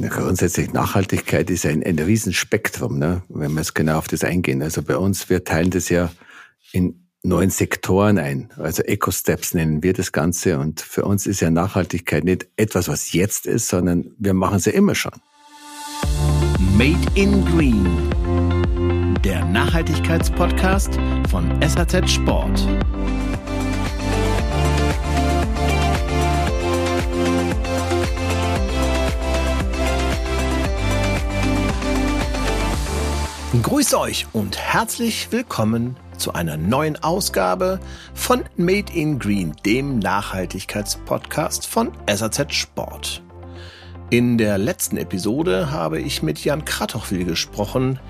Grundsätzlich Nachhaltigkeit ist ein, ein Riesenspektrum, ne? wenn wir es genau auf das eingehen. Also bei uns, wir teilen das ja in neun Sektoren ein. Also Eco-Steps nennen wir das Ganze. Und für uns ist ja Nachhaltigkeit nicht etwas, was jetzt ist, sondern wir machen es ja immer schon. Made in Green. Der Nachhaltigkeitspodcast von SAZ Sport. Grüß euch und herzlich willkommen zu einer neuen Ausgabe von Made in Green, dem Nachhaltigkeitspodcast von SAZ Sport. In der letzten Episode habe ich mit Jan Kratochwil gesprochen.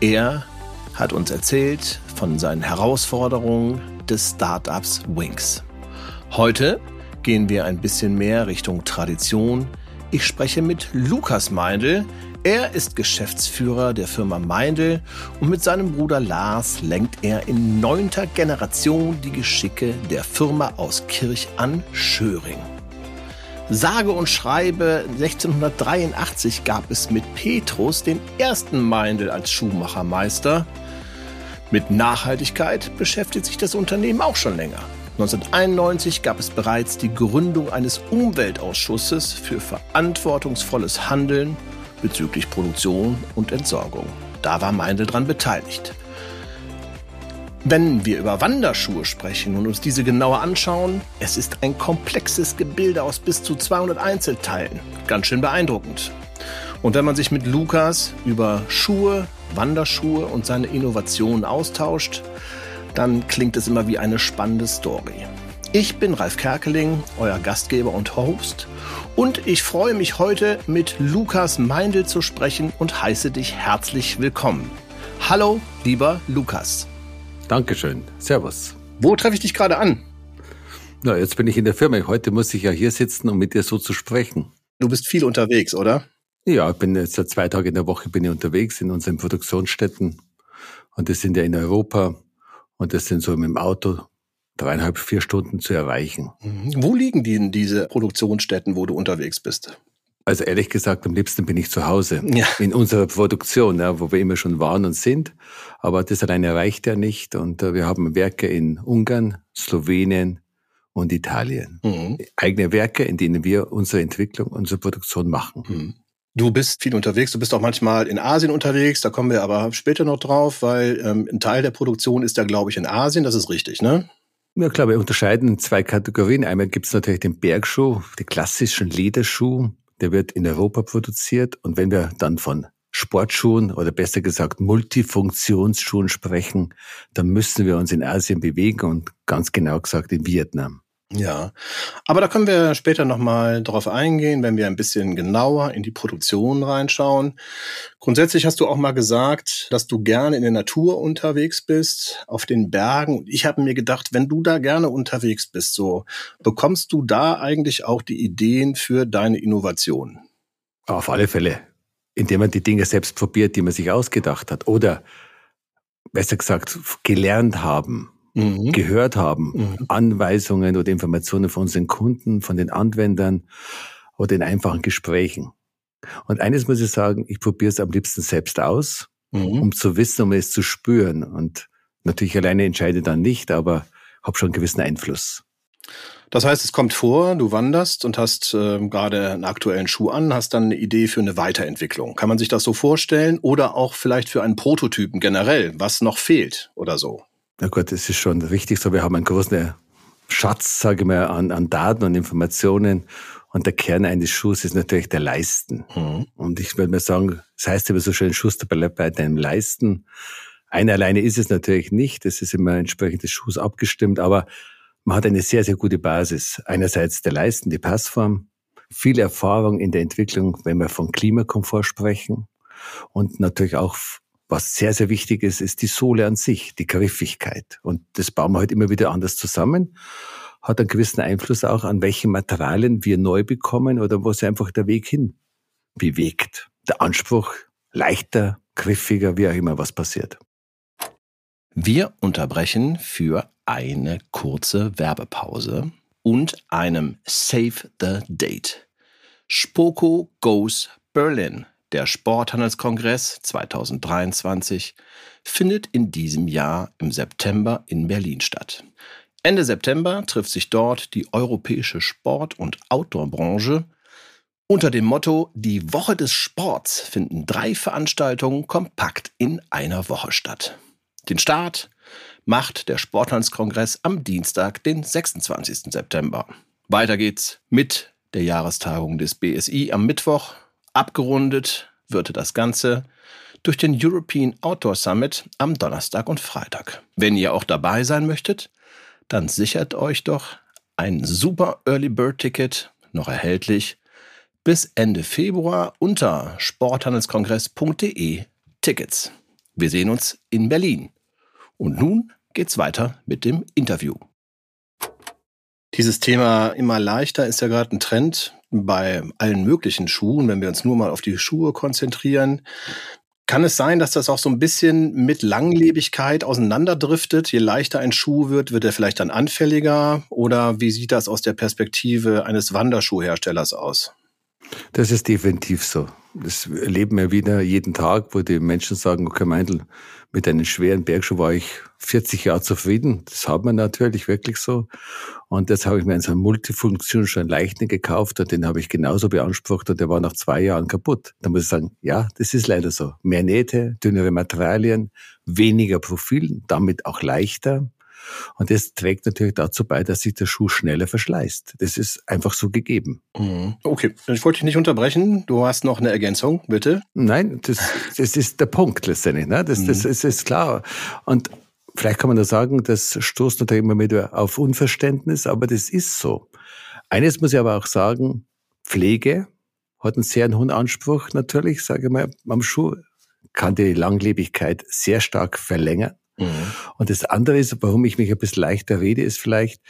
Er hat uns erzählt von seinen Herausforderungen des Startups Wings. Heute gehen wir ein bisschen mehr Richtung Tradition. Ich spreche mit Lukas Meindl, er ist Geschäftsführer der Firma Meindl und mit seinem Bruder Lars lenkt er in neunter Generation die Geschicke der Firma aus Kirch an Schöring. Sage und schreibe 1683 gab es mit Petrus den ersten Meindl als Schuhmachermeister. Mit Nachhaltigkeit beschäftigt sich das Unternehmen auch schon länger. 1991 gab es bereits die Gründung eines Umweltausschusses für verantwortungsvolles Handeln bezüglich Produktion und Entsorgung. Da war Meindl dran beteiligt. Wenn wir über Wanderschuhe sprechen und uns diese genauer anschauen, es ist ein komplexes Gebilde aus bis zu 200 Einzelteilen. Ganz schön beeindruckend. Und wenn man sich mit Lukas über Schuhe, Wanderschuhe und seine Innovationen austauscht, dann klingt es immer wie eine spannende Story. Ich bin Ralf Kerkeling, euer Gastgeber und Host und ich freue mich heute mit Lukas Meindl zu sprechen und heiße dich herzlich willkommen. Hallo, lieber Lukas. Dankeschön. Servus. Wo treffe ich dich gerade an? Na, jetzt bin ich in der Firma. Heute muss ich ja hier sitzen, um mit dir so zu sprechen. Du bist viel unterwegs, oder? Ja, ich bin jetzt seit zwei Tagen in der Woche bin ich unterwegs in unseren Produktionsstätten. Und das sind ja in Europa. Und das sind so mit dem Auto dreieinhalb, vier Stunden zu erreichen. Mhm. Wo liegen die in diese Produktionsstätten, wo du unterwegs bist? Also ehrlich gesagt, am liebsten bin ich zu Hause ja. in unserer Produktion, ja, wo wir immer schon waren und sind. Aber das alleine reicht ja nicht. Und äh, wir haben Werke in Ungarn, Slowenien und Italien. Mhm. Eigene Werke, in denen wir unsere Entwicklung, unsere Produktion machen. Mhm. Du bist viel unterwegs, du bist auch manchmal in Asien unterwegs, da kommen wir aber später noch drauf, weil ähm, ein Teil der Produktion ist da, glaube ich, in Asien, das ist richtig, ne? Ja klar, wir unterscheiden zwei Kategorien. Einmal gibt es natürlich den Bergschuh, den klassischen Lederschuh, der wird in Europa produziert. Und wenn wir dann von Sportschuhen oder besser gesagt Multifunktionsschuhen sprechen, dann müssen wir uns in Asien bewegen und ganz genau gesagt in Vietnam. Ja, aber da können wir später nochmal drauf eingehen, wenn wir ein bisschen genauer in die Produktion reinschauen. Grundsätzlich hast du auch mal gesagt, dass du gerne in der Natur unterwegs bist, auf den Bergen. Ich habe mir gedacht, wenn du da gerne unterwegs bist, so bekommst du da eigentlich auch die Ideen für deine Innovationen? Auf alle Fälle, indem man die Dinge selbst probiert, die man sich ausgedacht hat oder besser gesagt gelernt haben mhm. gehört haben, mhm. Anweisungen oder Informationen von unseren Kunden, von den Anwendern oder in einfachen Gesprächen. Und eines muss ich sagen, ich probiere es am liebsten selbst aus, mhm. um zu wissen, um es zu spüren. Und natürlich alleine entscheide dann nicht, aber habe schon einen gewissen Einfluss. Das heißt, es kommt vor, du wanderst und hast äh, gerade einen aktuellen Schuh an, hast dann eine Idee für eine Weiterentwicklung. Kann man sich das so vorstellen? Oder auch vielleicht für einen Prototypen generell, was noch fehlt oder so? Na gut, es ist schon richtig so. Wir haben einen großen Schatz, sage ich mal, an, an Daten und Informationen. Und der Kern eines Schuhs ist natürlich der Leisten. Mhm. Und ich würde mal sagen, das heißt immer so schön, Schuster bleibt bei deinem Leisten. Eine alleine ist es natürlich nicht. Das ist immer entsprechend des Schuhs abgestimmt. Aber man hat eine sehr, sehr gute Basis. Einerseits der Leisten, die Passform, viel Erfahrung in der Entwicklung, wenn wir von Klimakomfort sprechen. Und natürlich auch was sehr, sehr wichtig ist, ist die Sohle an sich, die Griffigkeit. Und das bauen wir halt immer wieder anders zusammen. Hat einen gewissen Einfluss auch an welche Materialien wir neu bekommen oder wo sich einfach der Weg hin bewegt. Der Anspruch leichter, griffiger, wie auch immer was passiert. Wir unterbrechen für eine kurze Werbepause und einem Save the Date. Spoko goes Berlin, der Sporthandelskongress 2023, findet in diesem Jahr im September in Berlin statt. Ende September trifft sich dort die europäische Sport- und Outdoor-Branche. Unter dem Motto Die Woche des Sports finden drei Veranstaltungen kompakt in einer Woche statt. Den Start macht der Sporthandelskongress am Dienstag, den 26. September. Weiter geht's mit der Jahrestagung des BSI am Mittwoch. Abgerundet wird das Ganze durch den European Outdoor Summit am Donnerstag und Freitag. Wenn ihr auch dabei sein möchtet, dann sichert euch doch ein super Early Bird Ticket, noch erhältlich, bis Ende Februar unter sporthandelskongress.de Tickets. Wir sehen uns in Berlin. Und nun geht's weiter mit dem Interview. Dieses Thema immer leichter ist ja gerade ein Trend bei allen möglichen Schuhen, wenn wir uns nur mal auf die Schuhe konzentrieren. Kann es sein, dass das auch so ein bisschen mit Langlebigkeit auseinanderdriftet? Je leichter ein Schuh wird, wird er vielleicht dann anfälliger? Oder wie sieht das aus der Perspektive eines Wanderschuhherstellers aus? Das ist definitiv so. Das erleben wir wieder jeden Tag, wo die Menschen sagen, okay, Meindl, mit einem schweren Bergschuh war ich 40 Jahre zufrieden. Das hat man natürlich wirklich so. Und jetzt habe ich mir einen so schon leichten gekauft und den habe ich genauso beansprucht und der war nach zwei Jahren kaputt. Da muss ich sagen, ja, das ist leider so. Mehr Nähte, dünnere Materialien, weniger Profil, damit auch leichter. Und das trägt natürlich dazu bei, dass sich der Schuh schneller verschleißt. Das ist einfach so gegeben. Mhm. Okay, ich wollte dich nicht unterbrechen. Du hast noch eine Ergänzung, bitte. Nein, das, das ist der Punkt letztendlich. Ne? Das, das, das ist klar. Und vielleicht kann man da sagen, das stoßt natürlich immer wieder auf Unverständnis, aber das ist so. Eines muss ich aber auch sagen, Pflege hat einen sehr hohen Anspruch natürlich, sage ich mal, am Schuh, kann die Langlebigkeit sehr stark verlängern. Mhm. Und das andere ist, warum ich mich ein bisschen leichter rede, ist vielleicht,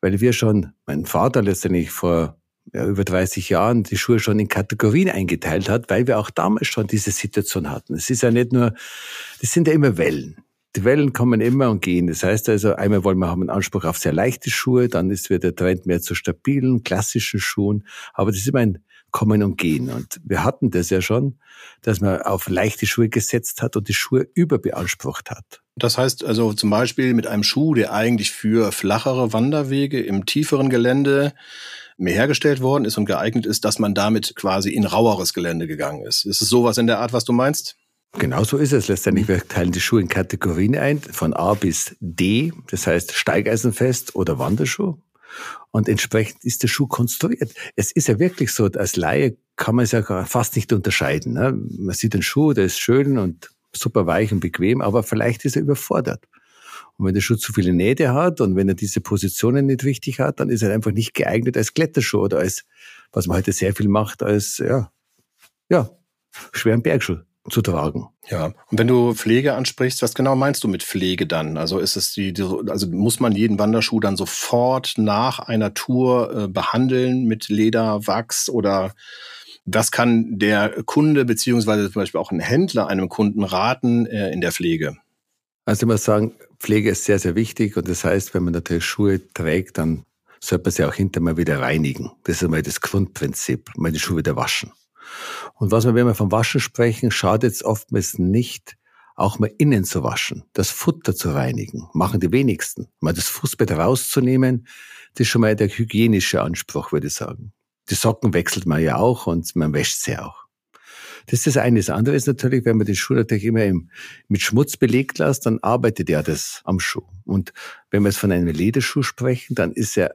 weil wir schon, mein Vater letztendlich vor ja, über 30 Jahren die Schuhe schon in Kategorien eingeteilt hat, weil wir auch damals schon diese Situation hatten. Es ist ja nicht nur, das sind ja immer Wellen. Die Wellen kommen immer und gehen. Das heißt also, einmal wollen wir haben einen Anspruch auf sehr leichte Schuhe, dann ist wieder der Trend mehr zu stabilen, klassischen Schuhen. Aber das ist immer ein Kommen und Gehen. Und wir hatten das ja schon, dass man auf leichte Schuhe gesetzt hat und die Schuhe überbeansprucht hat. Das heißt also zum Beispiel mit einem Schuh, der eigentlich für flachere Wanderwege im tieferen Gelände mehr hergestellt worden ist und geeignet ist, dass man damit quasi in raueres Gelände gegangen ist. Ist es sowas in der Art, was du meinst? Genau so ist es letztendlich. Wir teilen die Schuhe in Kategorien ein, von A bis D, das heißt Steigeisenfest oder Wanderschuh. Und entsprechend ist der Schuh konstruiert. Es ist ja wirklich so, als Laie kann man es ja fast nicht unterscheiden. Ne? Man sieht den Schuh, der ist schön und super weich und bequem, aber vielleicht ist er überfordert. Und wenn der Schuh zu viele Nähte hat und wenn er diese Positionen nicht richtig hat, dann ist er einfach nicht geeignet als Kletterschuh oder als, was man heute sehr viel macht, als, ja, ja, schweren Bergschuh zu tragen. Ja, und wenn du Pflege ansprichst, was genau meinst du mit Pflege dann? Also ist es die, die also muss man jeden Wanderschuh dann sofort nach einer Tour äh, behandeln mit Leder, Wachs oder was kann der Kunde beziehungsweise zum Beispiel auch ein Händler einem Kunden raten äh, in der Pflege? Also ich muss sagen, Pflege ist sehr, sehr wichtig und das heißt, wenn man natürlich Schuhe trägt, dann sollte man sie auch hinterher mal wieder reinigen. Das ist einmal das Grundprinzip, mal die Schuhe wieder waschen. Und was wir, wenn wir vom Waschen sprechen, schadet es oftmals nicht, auch mal innen zu waschen, das Futter zu reinigen, machen die wenigsten. Mal das Fußbett rauszunehmen, das ist schon mal der hygienische Anspruch, würde ich sagen. Die Socken wechselt man ja auch und man wäscht sie auch. Das ist das eine. Das andere ist natürlich, wenn man den Schuh natürlich immer im, mit Schmutz belegt lässt, dann arbeitet er das am Schuh. Und wenn wir jetzt von einem Lederschuh sprechen, dann ist ja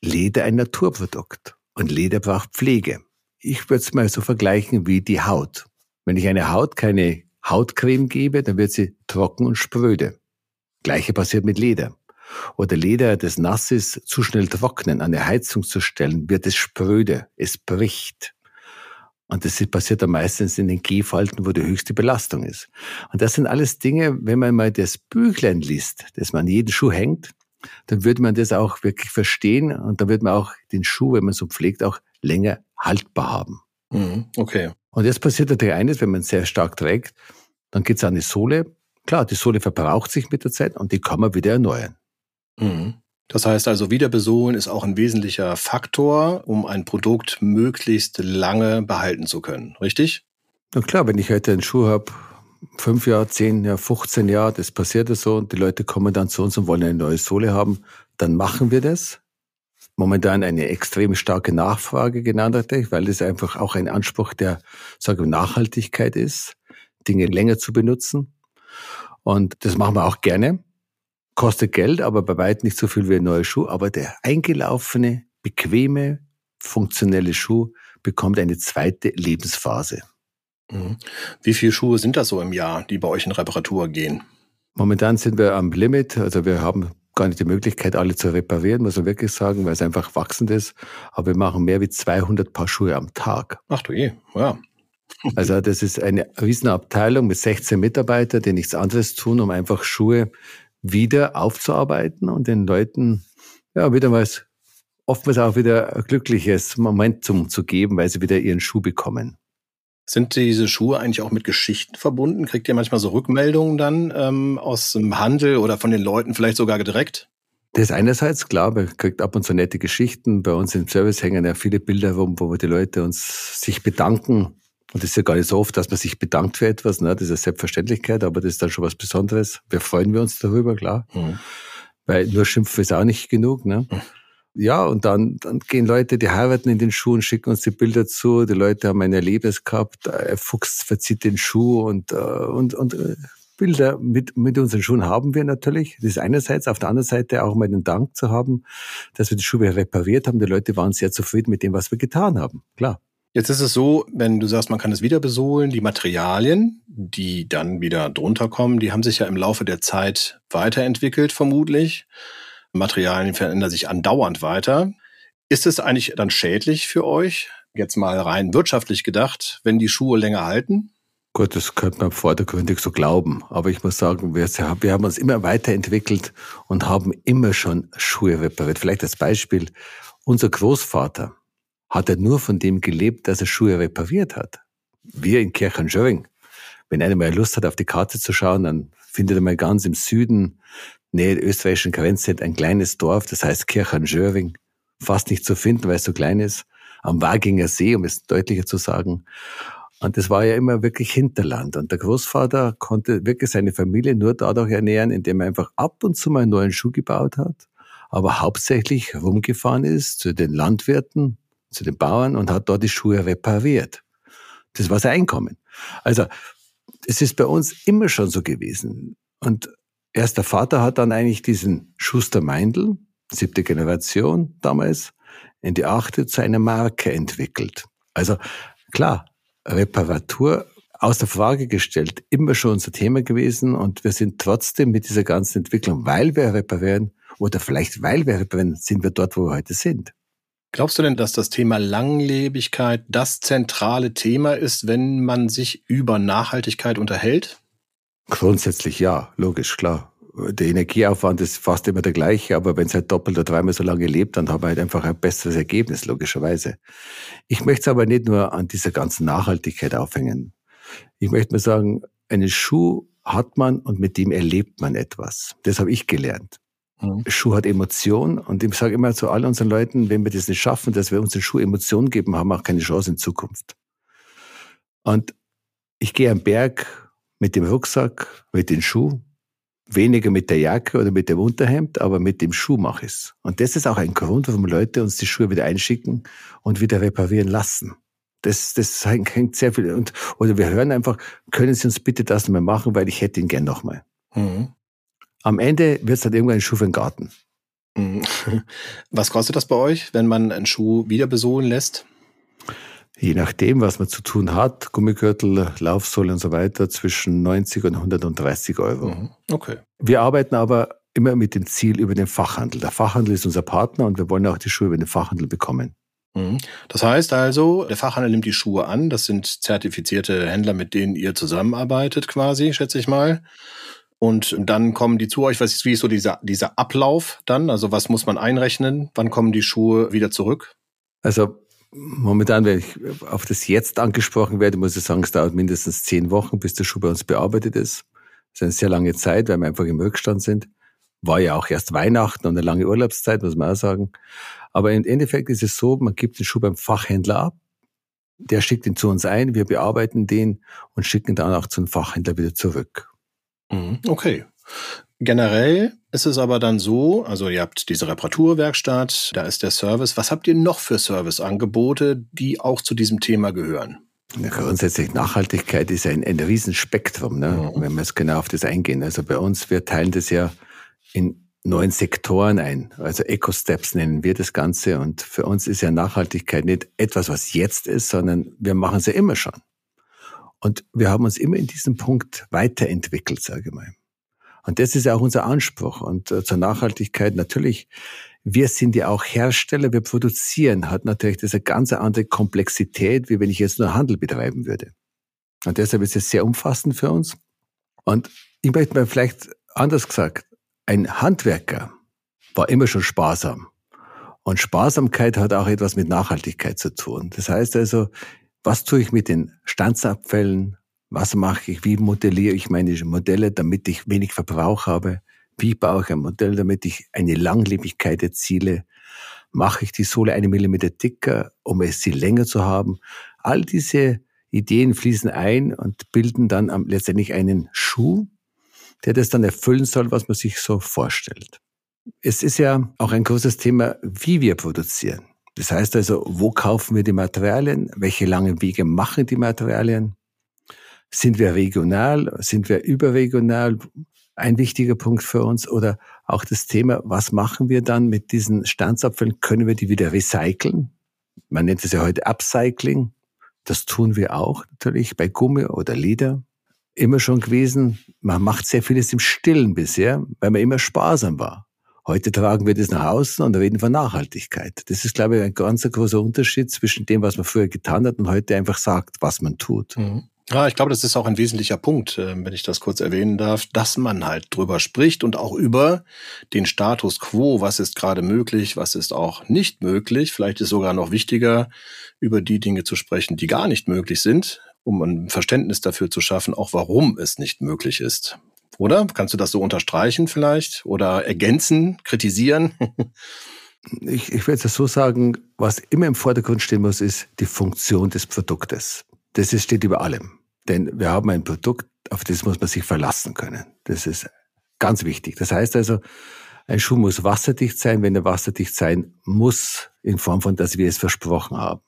Leder ein Naturprodukt. Und Leder braucht Pflege. Ich würde es mal so vergleichen wie die Haut. Wenn ich einer Haut keine Hautcreme gebe, dann wird sie trocken und spröde. Gleiche passiert mit Leder oder Leder, das nass ist, zu schnell trocknen, an der Heizung zu stellen, wird es spröde, es bricht. Und das passiert dann meistens in den Gehfalten, wo die höchste Belastung ist. Und das sind alles Dinge, wenn man mal das Büchlein liest, das man an jeden Schuh hängt, dann würde man das auch wirklich verstehen und dann wird man auch den Schuh, wenn man so pflegt, auch länger haltbar haben. Mhm, okay. Und jetzt passiert natürlich eines, wenn man sehr stark trägt, dann geht es an die Sohle. Klar, die Sohle verbraucht sich mit der Zeit und die kann man wieder erneuern. Mhm. Das heißt also, Wiederbesohlen ist auch ein wesentlicher Faktor, um ein Produkt möglichst lange behalten zu können, richtig? Na klar, wenn ich heute einen Schuh habe, fünf Jahre, zehn Jahre, 15 Jahre, das passiert ja so und die Leute kommen dann zu uns und wollen eine neue Sohle haben, dann machen wir das. Momentan eine extrem starke Nachfrage genannt hatte weil das einfach auch ein Anspruch der sage Nachhaltigkeit ist, Dinge länger zu benutzen. Und das machen wir auch gerne. Kostet Geld, aber bei weitem nicht so viel wie ein neuer Schuh. Aber der eingelaufene, bequeme, funktionelle Schuh bekommt eine zweite Lebensphase. Mhm. Wie viele Schuhe sind das so im Jahr, die bei euch in Reparatur gehen? Momentan sind wir am Limit. Also wir haben gar nicht die Möglichkeit, alle zu reparieren, muss man wirklich sagen, weil es einfach wachsend ist. Aber wir machen mehr wie 200 Paar Schuhe am Tag. Ach du je, ja. Also das ist eine Riesenabteilung mit 16 Mitarbeitern, die nichts anderes tun, um einfach Schuhe wieder aufzuarbeiten und den Leuten ja wieder mal oftmals auch wieder ein glückliches Momentum zu geben, weil sie wieder ihren Schuh bekommen. Sind diese Schuhe eigentlich auch mit Geschichten verbunden? Kriegt ihr manchmal so Rückmeldungen dann ähm, aus dem Handel oder von den Leuten vielleicht sogar direkt? Das ist einerseits klar, man kriegt ab und zu nette Geschichten. Bei uns im Service hängen ja viele Bilder rum, wo die Leute uns sich bedanken. Und das ist ja gar nicht so oft, dass man sich bedankt für etwas. Ne? Das ist eine Selbstverständlichkeit, aber das ist dann schon was Besonderes. Wir freuen wir uns darüber, klar. Mhm. Weil nur schimpfen ist auch nicht genug. Ne? Mhm. Ja, und dann, dann gehen Leute, die heiraten in den Schuh und schicken uns die Bilder zu. Die Leute haben ein Erlebnis gehabt, ein Fuchs verzieht den Schuh und, äh, und, und äh, Bilder mit, mit unseren Schuhen haben wir natürlich. Das ist einerseits. Auf der anderen Seite auch mal den Dank zu haben, dass wir die Schuhe repariert haben. Die Leute waren sehr zufrieden mit dem, was wir getan haben. Klar. Jetzt ist es so, wenn du sagst, man kann es wieder besohlen, die Materialien, die dann wieder drunter kommen, die haben sich ja im Laufe der Zeit weiterentwickelt, vermutlich. Materialien verändern sich andauernd weiter. Ist es eigentlich dann schädlich für euch, jetzt mal rein wirtschaftlich gedacht, wenn die Schuhe länger halten? Gut, das könnte man vordergründig so glauben. Aber ich muss sagen, wir, wir haben uns immer weiterentwickelt und haben immer schon Schuhe repariert. Vielleicht als Beispiel. Unser Großvater hat er nur von dem gelebt, dass er Schuhe repariert hat. Wir in Kirchenschöring. Wenn einer mal Lust hat, auf die Karte zu schauen, dann findet er mal ganz im Süden Nähe der österreichischen Grenze ein kleines Dorf, das heißt Kirchenschöring, fast nicht zu finden, weil es so klein ist, am Waginger See, um es deutlicher zu sagen. Und das war ja immer wirklich Hinterland. Und der Großvater konnte wirklich seine Familie nur dadurch ernähren, indem er einfach ab und zu mal einen neuen Schuh gebaut hat, aber hauptsächlich rumgefahren ist zu den Landwirten, zu den Bauern und hat dort die Schuhe repariert. Das war sein Einkommen. Also, es ist bei uns immer schon so gewesen. Und erst der Vater hat dann eigentlich diesen Schuster Meindl, siebte Generation damals, in die achte zu einer Marke entwickelt. Also klar, Reparatur aus der Frage gestellt, immer schon unser Thema gewesen und wir sind trotzdem mit dieser ganzen Entwicklung, weil wir reparieren oder vielleicht weil wir reparieren, sind wir dort, wo wir heute sind. Glaubst du denn, dass das Thema Langlebigkeit das zentrale Thema ist, wenn man sich über Nachhaltigkeit unterhält? Grundsätzlich ja, logisch, klar. Der Energieaufwand ist fast immer der gleiche, aber wenn es halt doppelt oder dreimal so lange lebt, dann haben wir halt einfach ein besseres Ergebnis, logischerweise. Ich möchte es aber nicht nur an dieser ganzen Nachhaltigkeit aufhängen. Ich möchte mir sagen, einen Schuh hat man und mit dem erlebt man etwas. Das habe ich gelernt. Mhm. Schuh hat Emotion und ich sage immer zu all unseren Leuten, wenn wir das nicht schaffen, dass wir uns den Schuh Emotion geben, haben wir auch keine Chance in Zukunft. Und ich gehe am Berg mit dem Rucksack, mit dem Schuh, weniger mit der Jacke oder mit dem Unterhemd, aber mit dem Schuh mache ich es. Und das ist auch ein Grund, warum Leute uns die Schuhe wieder einschicken und wieder reparieren lassen. Das, das hängt sehr viel. Und, oder wir hören einfach, können Sie uns bitte das nochmal machen, weil ich hätte ihn gern nochmal. Mhm. Am Ende wird es dann irgendwann ein Schuh für den Garten. Mhm. Was kostet das bei euch, wenn man einen Schuh wieder besohlen lässt? Je nachdem, was man zu tun hat, Gummigürtel, Laufsohle und so weiter, zwischen 90 und 130 Euro. Mhm. Okay. Wir arbeiten aber immer mit dem Ziel über den Fachhandel. Der Fachhandel ist unser Partner und wir wollen auch die Schuhe über den Fachhandel bekommen. Mhm. Das heißt also, der Fachhandel nimmt die Schuhe an. Das sind zertifizierte Händler, mit denen ihr zusammenarbeitet, quasi, schätze ich mal. Und dann kommen die zu euch. Was ist, wie ist so dieser, dieser Ablauf dann? Also was muss man einrechnen? Wann kommen die Schuhe wieder zurück? Also Momentan, wenn ich auf das jetzt angesprochen werde, muss ich sagen, es dauert mindestens zehn Wochen, bis der Schuh bei uns bearbeitet ist. Das ist eine sehr lange Zeit, weil wir einfach im Rückstand sind. war ja auch erst Weihnachten und eine lange Urlaubszeit, muss man auch sagen. Aber im Endeffekt ist es so, man gibt den Schuh beim Fachhändler ab, der schickt ihn zu uns ein, wir bearbeiten den und schicken dann auch zum Fachhändler wieder zurück. Mhm. Okay. Generell ist es aber dann so, also ihr habt diese Reparaturwerkstatt, da ist der Service. Was habt ihr noch für Serviceangebote, die auch zu diesem Thema gehören? Ja, grundsätzlich Nachhaltigkeit ist ein, ein Riesenspektrum, ne? Mhm. wenn wir jetzt genau auf das eingehen. Also bei uns, wir teilen das ja in neuen Sektoren ein. Also Eco-Steps nennen wir das Ganze. Und für uns ist ja Nachhaltigkeit nicht etwas, was jetzt ist, sondern wir machen es ja immer schon. Und wir haben uns immer in diesem Punkt weiterentwickelt, sage ich mal. Und das ist ja auch unser Anspruch. Und äh, zur Nachhaltigkeit natürlich, wir sind ja auch Hersteller, wir produzieren, hat natürlich eine ganz andere Komplexität, wie wenn ich jetzt nur Handel betreiben würde. Und deshalb ist es sehr umfassend für uns. Und ich möchte mal vielleicht anders gesagt, ein Handwerker war immer schon sparsam. Und Sparsamkeit hat auch etwas mit Nachhaltigkeit zu tun. Das heißt also, was tue ich mit den Standsabfällen? Was mache ich? Wie modelliere ich meine Modelle, damit ich wenig Verbrauch habe? Wie baue ich ein Modell, damit ich eine Langlebigkeit erziele? Mache ich die Sohle eine Millimeter dicker, um es sie länger zu haben? All diese Ideen fließen ein und bilden dann letztendlich einen Schuh, der das dann erfüllen soll, was man sich so vorstellt. Es ist ja auch ein großes Thema, wie wir produzieren. Das heißt also, wo kaufen wir die Materialien? Welche langen Wege machen die Materialien? Sind wir regional? Sind wir überregional? Ein wichtiger Punkt für uns. Oder auch das Thema, was machen wir dann mit diesen Standsabfällen? Können wir die wieder recyceln? Man nennt es ja heute Upcycling. Das tun wir auch natürlich bei Gummi oder Leder immer schon gewesen, man macht sehr vieles im Stillen bisher, weil man immer sparsam war. Heute tragen wir das nach außen und reden von Nachhaltigkeit. Das ist, glaube ich, ein ganz großer Unterschied zwischen dem, was man früher getan hat und heute einfach sagt, was man tut. Mhm. Ja, ich glaube, das ist auch ein wesentlicher Punkt, äh, wenn ich das kurz erwähnen darf, dass man halt drüber spricht und auch über den Status quo, was ist gerade möglich, was ist auch nicht möglich. Vielleicht ist sogar noch wichtiger, über die Dinge zu sprechen, die gar nicht möglich sind, um ein Verständnis dafür zu schaffen, auch warum es nicht möglich ist. Oder? Kannst du das so unterstreichen vielleicht? Oder ergänzen, kritisieren? ich, ich würde es so sagen, was immer im Vordergrund stehen muss, ist die Funktion des Produktes. Das steht über allem. Denn wir haben ein Produkt, auf das muss man sich verlassen können. Das ist ganz wichtig. Das heißt also, ein Schuh muss wasserdicht sein, wenn er wasserdicht sein muss, in Form von, dass wir es versprochen haben.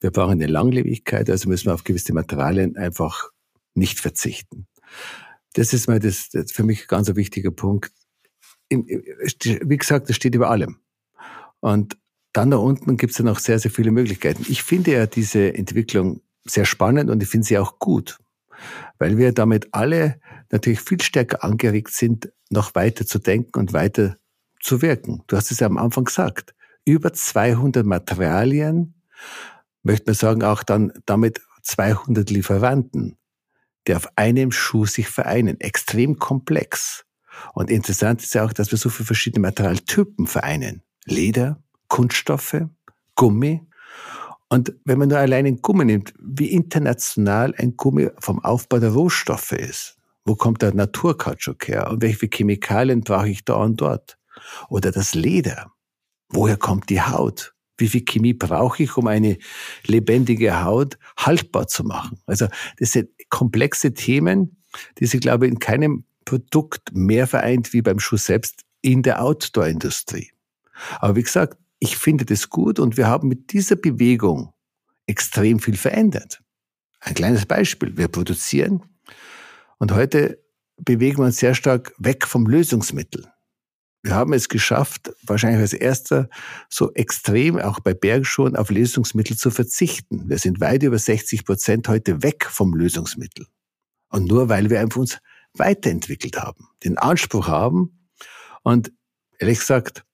Wir brauchen eine Langlebigkeit, also müssen wir auf gewisse Materialien einfach nicht verzichten. Das ist mal das, das für mich ganz ein wichtiger Punkt. Wie gesagt, das steht über allem. Und dann da unten gibt es ja noch sehr, sehr viele Möglichkeiten. Ich finde ja diese Entwicklung sehr spannend und ich finde sie auch gut, weil wir damit alle natürlich viel stärker angeregt sind, noch weiter zu denken und weiter zu wirken. Du hast es ja am Anfang gesagt. Über 200 Materialien, möchte man sagen, auch dann damit 200 Lieferanten, die auf einem Schuh sich vereinen. Extrem komplex. Und interessant ist ja auch, dass wir so viele verschiedene Materialtypen vereinen. Leder, Kunststoffe, Gummi. Und wenn man nur allein ein Gummi nimmt, wie international ein Gummi vom Aufbau der Rohstoffe ist. Wo kommt der Naturkautschuk her? Und welche Chemikalien brauche ich da und dort? Oder das Leder. Woher kommt die Haut? Wie viel Chemie brauche ich, um eine lebendige Haut haltbar zu machen? Also das sind komplexe Themen, die sich, glaube ich, in keinem Produkt mehr vereint wie beim Schuh selbst in der Outdoor-Industrie. Aber wie gesagt, ich finde das gut und wir haben mit dieser Bewegung extrem viel verändert. Ein kleines Beispiel. Wir produzieren und heute bewegen wir uns sehr stark weg vom Lösungsmittel. Wir haben es geschafft, wahrscheinlich als erster so extrem auch bei Bergschuhen auf Lösungsmittel zu verzichten. Wir sind weit über 60 Prozent heute weg vom Lösungsmittel. Und nur weil wir einfach uns weiterentwickelt haben, den Anspruch haben und ehrlich gesagt,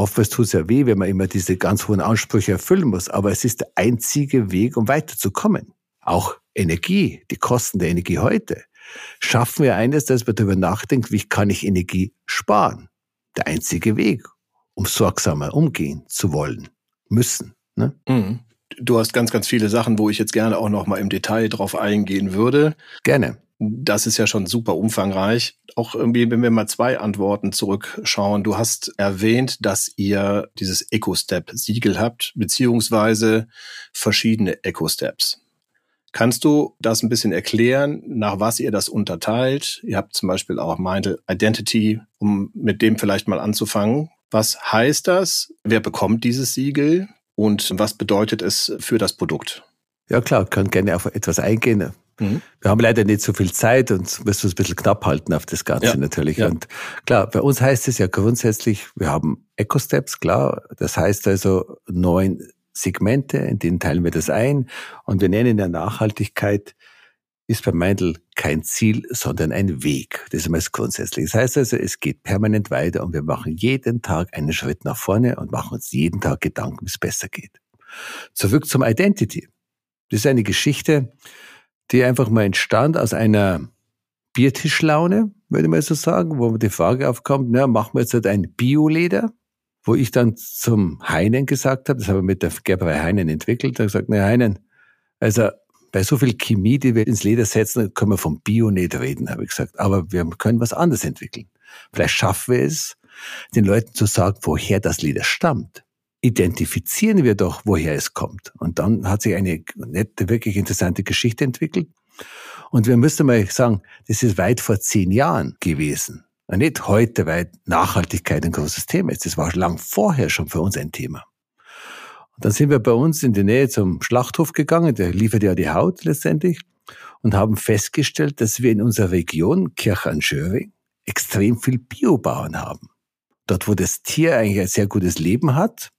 oftmals tut es ja weh, wenn man immer diese ganz hohen Ansprüche erfüllen muss, aber es ist der einzige Weg, um weiterzukommen. Auch Energie, die Kosten der Energie heute. Schaffen wir eines, dass wir darüber nachdenken, wie kann ich Energie sparen? der einzige Weg, um sorgsamer umgehen zu wollen, müssen. Ne? Mhm. Du hast ganz, ganz viele Sachen, wo ich jetzt gerne auch noch mal im Detail drauf eingehen würde. Gerne. Das ist ja schon super umfangreich. Auch irgendwie, wenn wir mal zwei Antworten zurückschauen. Du hast erwähnt, dass ihr dieses EcoStep-Siegel habt, beziehungsweise verschiedene EcoSteps. Kannst du das ein bisschen erklären, nach was ihr das unterteilt? Ihr habt zum Beispiel auch Mindel Identity, um mit dem vielleicht mal anzufangen. Was heißt das? Wer bekommt dieses Siegel? Und was bedeutet es für das Produkt? Ja klar, kann gerne auf etwas eingehen. Mhm. Wir haben leider nicht so viel Zeit und müssen uns ein bisschen knapp halten auf das Ganze ja. natürlich. Ja. Und klar, bei uns heißt es ja grundsätzlich, wir haben Eco-Steps, klar. Das heißt also neun Segmente, in denen teilen wir das ein. Und wir nennen ja Nachhaltigkeit ist bei Meindl kein Ziel, sondern ein Weg. Das ist einmal grundsätzlich. Das heißt also, es geht permanent weiter und wir machen jeden Tag einen Schritt nach vorne und machen uns jeden Tag Gedanken, wie es besser geht. Zurück zum Identity. Das ist eine Geschichte, die einfach mal entstand aus einer Biertischlaune, würde man so sagen, wo die Frage aufkommt, na, machen wir jetzt halt ein Bioleder? Wo ich dann zum Heinen gesagt habe, das habe ich mit der Gerberei Heinen entwickelt, da gesagt, na Heinen, also bei so viel Chemie, die wir ins Leder setzen, können wir vom Bio nicht reden, habe ich gesagt. Aber wir können was anderes entwickeln. Vielleicht schaffen wir es, den Leuten zu sagen, woher das Leder stammt identifizieren wir doch, woher es kommt. Und dann hat sich eine nette, wirklich interessante Geschichte entwickelt. Und wir müssen mal sagen, das ist weit vor zehn Jahren gewesen. Und nicht heute, weil Nachhaltigkeit ein großes Thema ist. Das war lang vorher schon für uns ein Thema. Und dann sind wir bei uns in die Nähe zum Schlachthof gegangen, der liefert ja die Haut letztendlich, und haben festgestellt, dass wir in unserer Region, Kirch an Schöring, extrem viel Biobauern haben. Dort, wo das Tier eigentlich ein sehr gutes Leben hat,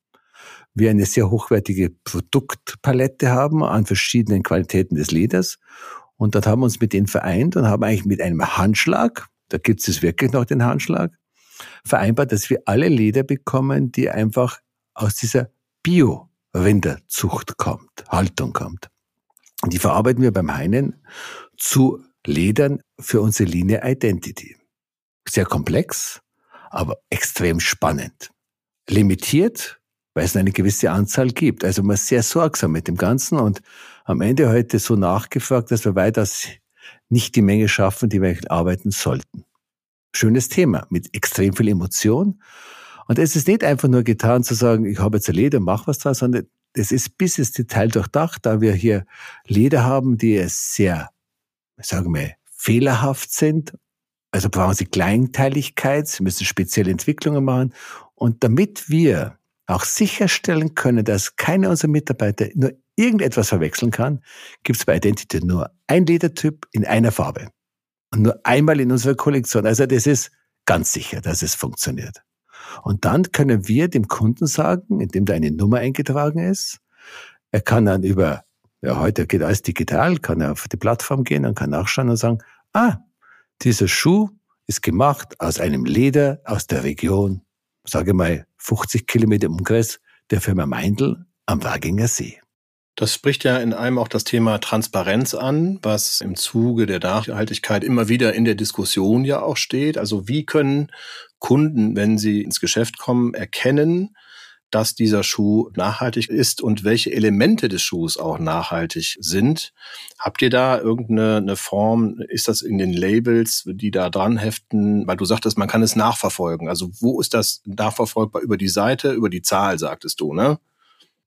wir eine sehr hochwertige Produktpalette haben an verschiedenen Qualitäten des Leders. Und dort haben wir uns mit denen vereint und haben eigentlich mit einem Handschlag, da gibt es wirklich noch den Handschlag, vereinbart, dass wir alle Leder bekommen, die einfach aus dieser Bio-Rinderzucht kommt, Haltung kommt. Die verarbeiten wir beim Heinen zu Ledern für unsere Linie Identity. Sehr komplex, aber extrem spannend. Limitiert weil es eine gewisse Anzahl gibt. Also man ist sehr sorgsam mit dem Ganzen und am Ende heute so nachgefragt, dass wir weitaus nicht die Menge schaffen, die wir arbeiten sollten. Schönes Thema mit extrem viel Emotion. Und es ist nicht einfach nur getan zu sagen, ich habe jetzt ein Leder, mach was da, sondern es ist bis ins Detail durchdacht, da wir hier Leder haben, die sehr, sagen wir, fehlerhaft sind. Also brauchen sie Kleinteiligkeit, sie müssen spezielle Entwicklungen machen. Und damit wir auch sicherstellen können, dass keiner unserer Mitarbeiter nur irgendetwas verwechseln kann, gibt es bei Identity nur ein Ledertyp in einer Farbe. Und nur einmal in unserer Kollektion. Also das ist ganz sicher, dass es funktioniert. Und dann können wir dem Kunden sagen, indem da eine Nummer eingetragen ist, er kann dann über, ja, heute geht alles digital, kann er auf die Plattform gehen und kann nachschauen und sagen, ah, dieser Schuh ist gemacht aus einem Leder aus der Region, sage mal 50 Kilometer Umkreis der Firma Meindl am Waginger See. Das spricht ja in einem auch das Thema Transparenz an, was im Zuge der Nachhaltigkeit immer wieder in der Diskussion ja auch steht. Also wie können Kunden, wenn sie ins Geschäft kommen, erkennen, dass dieser Schuh nachhaltig ist und welche Elemente des Schuhs auch nachhaltig sind. Habt ihr da irgendeine eine Form, ist das in den Labels, die da dran heften? Weil du sagtest, man kann es nachverfolgen. Also wo ist das nachverfolgbar? Über die Seite, über die Zahl, sagtest du, ne?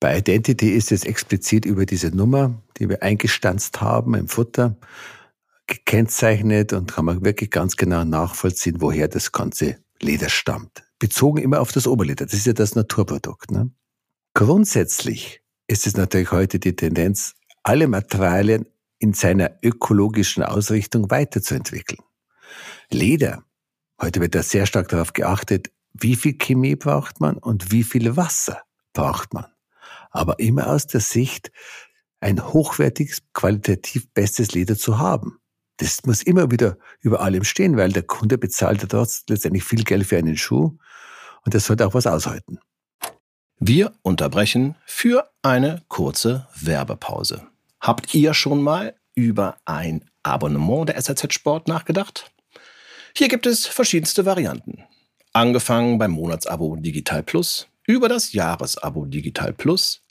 Bei Identity ist es explizit über diese Nummer, die wir eingestanzt haben im Futter, gekennzeichnet und kann man wirklich ganz genau nachvollziehen, woher das ganze Leder stammt bezogen immer auf das Oberliter. Das ist ja das Naturprodukt. Ne? Grundsätzlich ist es natürlich heute die Tendenz, alle Materialien in seiner ökologischen Ausrichtung weiterzuentwickeln. Leder, heute wird da sehr stark darauf geachtet, wie viel Chemie braucht man und wie viel Wasser braucht man. Aber immer aus der Sicht, ein hochwertiges, qualitativ bestes Leder zu haben. Das muss immer wieder über allem stehen, weil der Kunde bezahlt ja dort letztendlich viel Geld für einen Schuh und das sollte auch was aushalten. Wir unterbrechen für eine kurze Werbepause. Habt ihr schon mal über ein Abonnement der SRZ Sport nachgedacht? Hier gibt es verschiedenste Varianten. Angefangen beim Monatsabo Digital Plus, über das Jahresabo Digital Plus,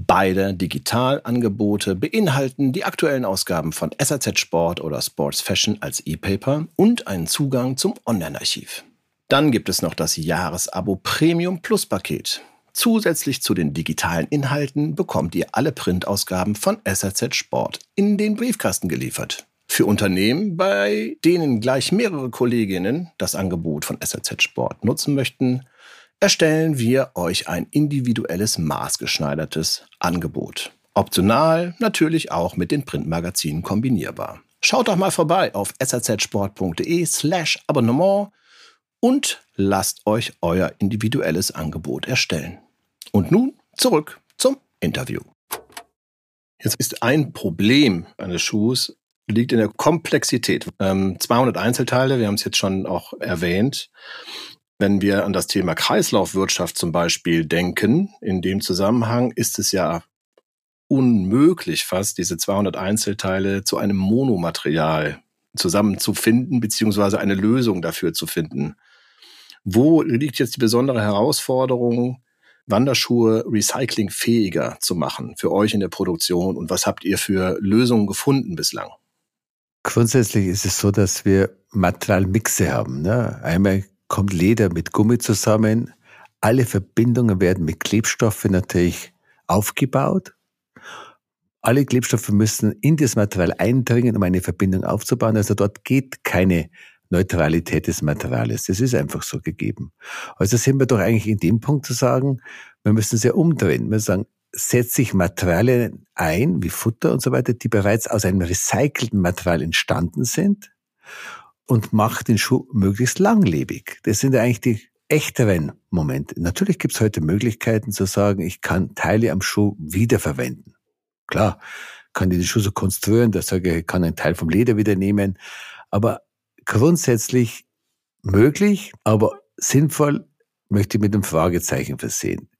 Beide Digitalangebote beinhalten die aktuellen Ausgaben von SAZ Sport oder Sports Fashion als E-Paper und einen Zugang zum Online-Archiv. Dann gibt es noch das Jahresabo Premium Plus Paket. Zusätzlich zu den digitalen Inhalten bekommt ihr alle Printausgaben von SAZ Sport in den Briefkasten geliefert. Für Unternehmen, bei denen gleich mehrere Kolleginnen das Angebot von SAZ Sport nutzen möchten, erstellen wir euch ein individuelles maßgeschneidertes Angebot. Optional natürlich auch mit den Printmagazinen kombinierbar. Schaut doch mal vorbei auf sazsport.de slash Abonnement und lasst euch euer individuelles Angebot erstellen. Und nun zurück zum Interview. Jetzt ist ein Problem eines Schuhs liegt in der Komplexität. Ähm, 200 Einzelteile, wir haben es jetzt schon auch erwähnt. Wenn wir an das Thema Kreislaufwirtschaft zum Beispiel denken, in dem Zusammenhang ist es ja unmöglich fast, diese 200 Einzelteile zu einem Monomaterial zusammenzufinden, beziehungsweise eine Lösung dafür zu finden. Wo liegt jetzt die besondere Herausforderung, Wanderschuhe recyclingfähiger zu machen für euch in der Produktion und was habt ihr für Lösungen gefunden bislang? Grundsätzlich ist es so, dass wir Materialmixe haben. Ne? Einmal kommt Leder mit Gummi zusammen. Alle Verbindungen werden mit Klebstoffen natürlich aufgebaut. Alle Klebstoffe müssen in das Material eindringen, um eine Verbindung aufzubauen. Also dort geht keine Neutralität des Materials. Das ist einfach so gegeben. Also sind wir doch eigentlich in dem Punkt zu sagen, wir müssen es ja umdrehen. Wir sagen, setze ich Materialien ein, wie Futter und so weiter, die bereits aus einem recycelten Material entstanden sind und macht den Schuh möglichst langlebig. Das sind ja eigentlich die echteren Momente. Natürlich gibt es heute Möglichkeiten zu sagen, ich kann Teile am Schuh wiederverwenden. Klar, kann ich den Schuh so konstruieren, dass ich sage, ich kann einen Teil vom Leder wieder nehmen. Aber grundsätzlich möglich, aber sinnvoll möchte ich mit einem Fragezeichen versehen.